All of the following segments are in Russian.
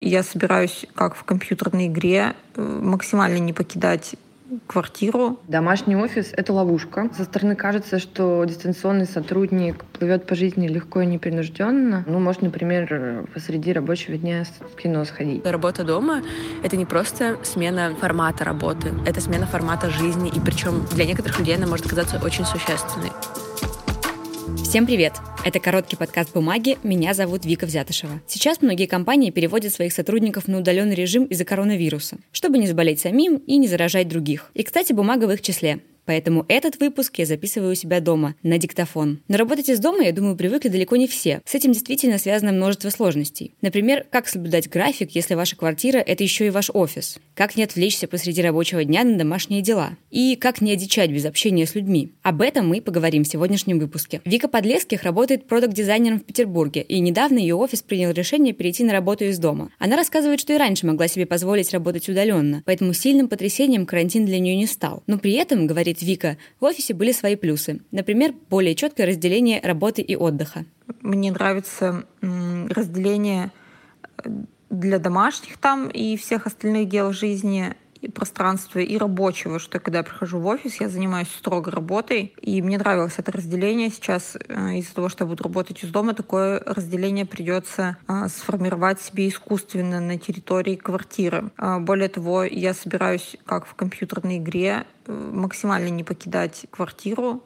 Я собираюсь, как в компьютерной игре, э, максимально не покидать квартиру. Домашний офис — это ловушка. Со стороны кажется, что дистанционный сотрудник плывет по жизни легко и непринужденно. Ну, может, например, посреди рабочего дня в кино сходить. Работа дома — это не просто смена формата работы, это смена формата жизни, и причем для некоторых людей она может оказаться очень существенной. Всем привет! Это короткий подкаст «Бумаги». Меня зовут Вика Взятышева. Сейчас многие компании переводят своих сотрудников на удаленный режим из-за коронавируса, чтобы не заболеть самим и не заражать других. И, кстати, бумага в их числе. Поэтому этот выпуск я записываю у себя дома, на диктофон. Но работать из дома, я думаю, привыкли далеко не все. С этим действительно связано множество сложностей. Например, как соблюдать график, если ваша квартира – это еще и ваш офис? Как не отвлечься посреди рабочего дня на домашние дела? И как не одичать без общения с людьми? Об этом мы поговорим в сегодняшнем выпуске. Вика Подлеских работает продукт-дизайнером в Петербурге, и недавно ее офис принял решение перейти на работу из дома. Она рассказывает, что и раньше могла себе позволить работать удаленно, поэтому сильным потрясением карантин для нее не стал. Но при этом, говорит говорит Вика, в офисе были свои плюсы. Например, более четкое разделение работы и отдыха. Мне нравится разделение э, для домашних там и всех остальных дел жизни и пространства и рабочего, что когда я прихожу в офис, я занимаюсь строго работой, и мне нравилось это разделение. Сейчас э, из-за того, что я буду работать из дома, такое разделение придется э, сформировать себе искусственно на территории квартиры. Э, более того, я собираюсь, как в компьютерной игре, максимально не покидать квартиру,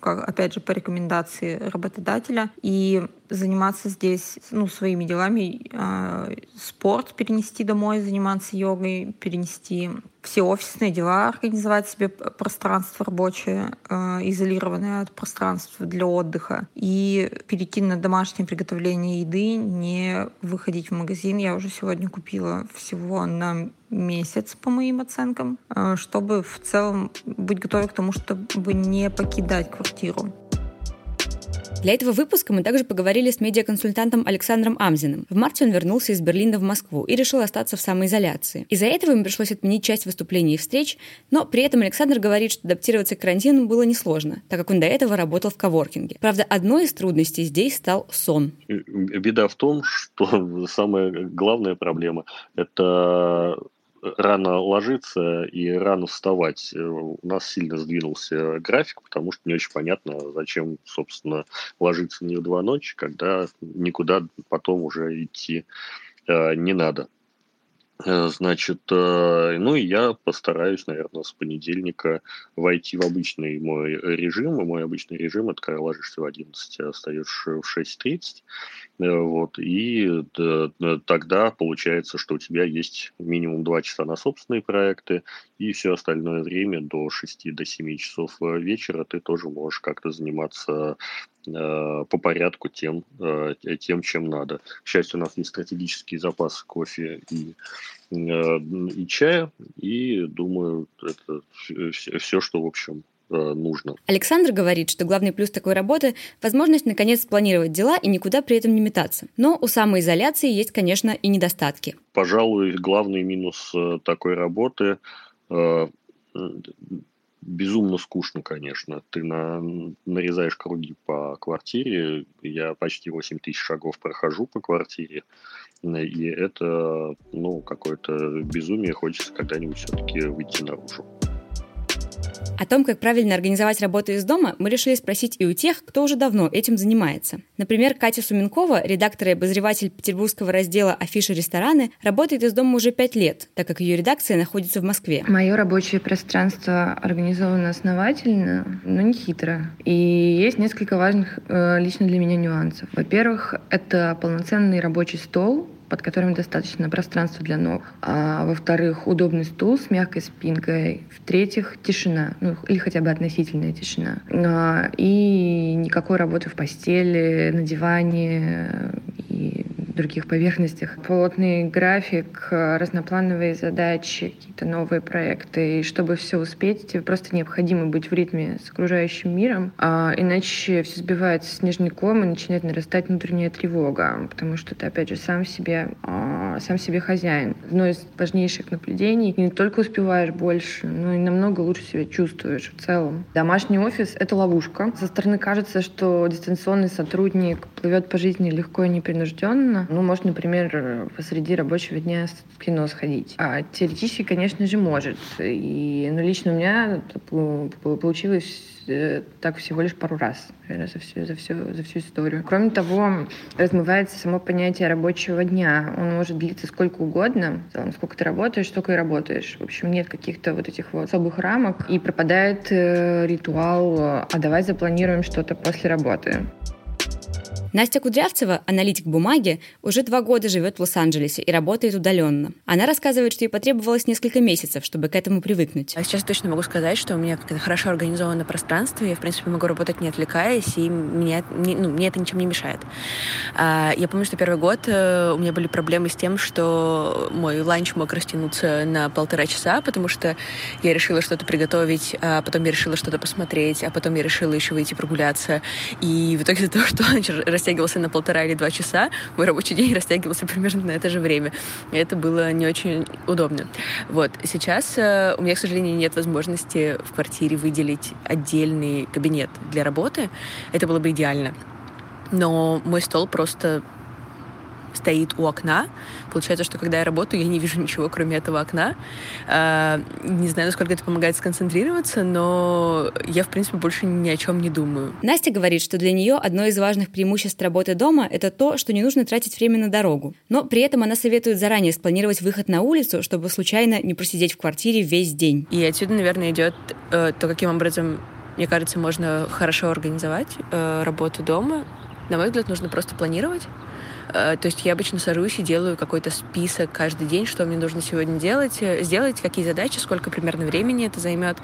опять же, по рекомендации работодателя, и заниматься здесь ну, своими делами, э, спорт перенести домой, заниматься йогой, перенести все офисные дела, организовать себе пространство рабочее, э, изолированное от пространства для отдыха, и перейти на домашнее приготовление еды, не выходить в магазин. Я уже сегодня купила всего на месяц, по моим оценкам, э, чтобы в целом быть готовой к тому, чтобы не покидать квартиру. Для этого выпуска мы также поговорили с медиаконсультантом Александром Амзиным. В марте он вернулся из Берлина в Москву и решил остаться в самоизоляции. Из-за этого ему пришлось отменить часть выступлений и встреч, но при этом Александр говорит, что адаптироваться к карантину было несложно, так как он до этого работал в коворкинге. Правда, одной из трудностей здесь стал сон. Беда в том, что самая главная проблема – это рано ложиться и рано вставать. Э, у нас сильно сдвинулся график, потому что не очень понятно, зачем, собственно, ложиться не в два ночи, когда никуда потом уже идти э, не надо. Э, значит, ну и я постараюсь, наверное, с понедельника войти в обычный мой режим. И мой обычный режим – это когда ложишься в 11, а встаешь в 6.30. Э, вот, и тогда получается, что у тебя есть минимум 2 часа на собственные проекты, и все остальное время до 6 до 7 часов э, вечера ты тоже можешь как-то заниматься э, по порядку тем, тем, чем надо. К счастью, у нас есть стратегический запас кофе и, и чая, и думаю, это все, что, в общем, Э, нужно. Александр говорит, что главный плюс такой работы – возможность наконец спланировать дела и никуда при этом не метаться. Но у самоизоляции есть, конечно, и недостатки. Пожалуй, главный минус э, такой работы э, безумно скучно, конечно. Ты на, нарезаешь круги по квартире. Я почти 8 тысяч шагов прохожу по квартире. И это, ну, какое-то безумие. Хочется когда-нибудь все-таки выйти наружу. О том, как правильно организовать работу из дома, мы решили спросить и у тех, кто уже давно этим занимается. Например, Катя Суменкова, редактор и обозреватель петербургского раздела «Афиши рестораны», работает из дома уже пять лет, так как ее редакция находится в Москве. Мое рабочее пространство организовано основательно, но не хитро. И есть несколько важных э, лично для меня нюансов. Во-первых, это полноценный рабочий стол, под которым достаточно пространства для ног. А во-вторых, удобный стул с мягкой спинкой. В-третьих, тишина, ну или хотя бы относительная тишина. А, и никакой работы в постели, на диване других поверхностях. Плотный график, разноплановые задачи, какие-то новые проекты. И чтобы все успеть, тебе просто необходимо быть в ритме с окружающим миром, а иначе все сбивается снежный ком и начинает нарастать внутренняя тревога, потому что ты, опять же, сам себе а, сам себе хозяин. Одно из важнейших наблюдений. Не только успеваешь больше, но и намного лучше себя чувствуешь в целом. Домашний офис — это ловушка. Со стороны кажется, что дистанционный сотрудник плывет по жизни легко и непринужденно. Ну, может, например, посреди рабочего дня в кино сходить. А теоретически, конечно же, может. И, ну, лично у меня получилось э, так всего лишь пару раз наверное, за всю, за, всю, за всю историю. Кроме того, размывается само понятие рабочего дня. Он может длиться сколько угодно. В сколько ты работаешь, столько и работаешь. В общем, нет каких-то вот этих вот особых рамок. И пропадает э, ритуал «а давай запланируем что-то после работы». Настя Кудрявцева, аналитик бумаги, уже два года живет в Лос-Анджелесе и работает удаленно. Она рассказывает, что ей потребовалось несколько месяцев, чтобы к этому привыкнуть. А сейчас точно могу сказать, что у меня как-то хорошо организовано пространство, я, в принципе, могу работать не отвлекаясь, и мне, ну, мне это ничем не мешает. А, я помню, что первый год э, у меня были проблемы с тем, что мой ланч мог растянуться на полтора часа, потому что я решила что-то приготовить, а потом я решила что-то посмотреть, а потом я решила еще выйти прогуляться. И в итоге из-за того, что ланч растягивался на полтора или два часа, мой рабочий день растягивался примерно на это же время. И это было не очень удобно. Вот. Сейчас э, у меня, к сожалению, нет возможности в квартире выделить отдельный кабинет для работы. Это было бы идеально. Но мой стол просто стоит у окна. Получается, что когда я работаю, я не вижу ничего, кроме этого окна. А, не знаю, насколько это помогает сконцентрироваться, но я, в принципе, больше ни о чем не думаю. Настя говорит, что для нее одно из важных преимуществ работы дома — это то, что не нужно тратить время на дорогу. Но при этом она советует заранее спланировать выход на улицу, чтобы случайно не просидеть в квартире весь день. И отсюда, наверное, идет э, то, каким образом, мне кажется, можно хорошо организовать э, работу дома. На мой взгляд, нужно просто планировать то есть я обычно сажусь и делаю какой-то список каждый день, что мне нужно сегодня делать, э, сделать, какие задачи, сколько примерно времени это займет.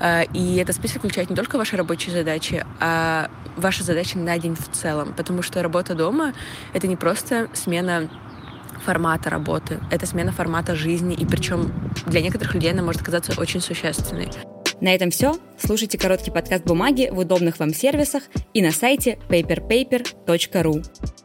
Э, и этот список включает не только ваши рабочие задачи, а ваши задачи на день в целом. Потому что работа дома — это не просто смена формата работы, это смена формата жизни, и причем для некоторых людей она может оказаться очень существенной. На этом все. Слушайте короткий подкаст «Бумаги» в удобных вам сервисах и на сайте paperpaper.ru.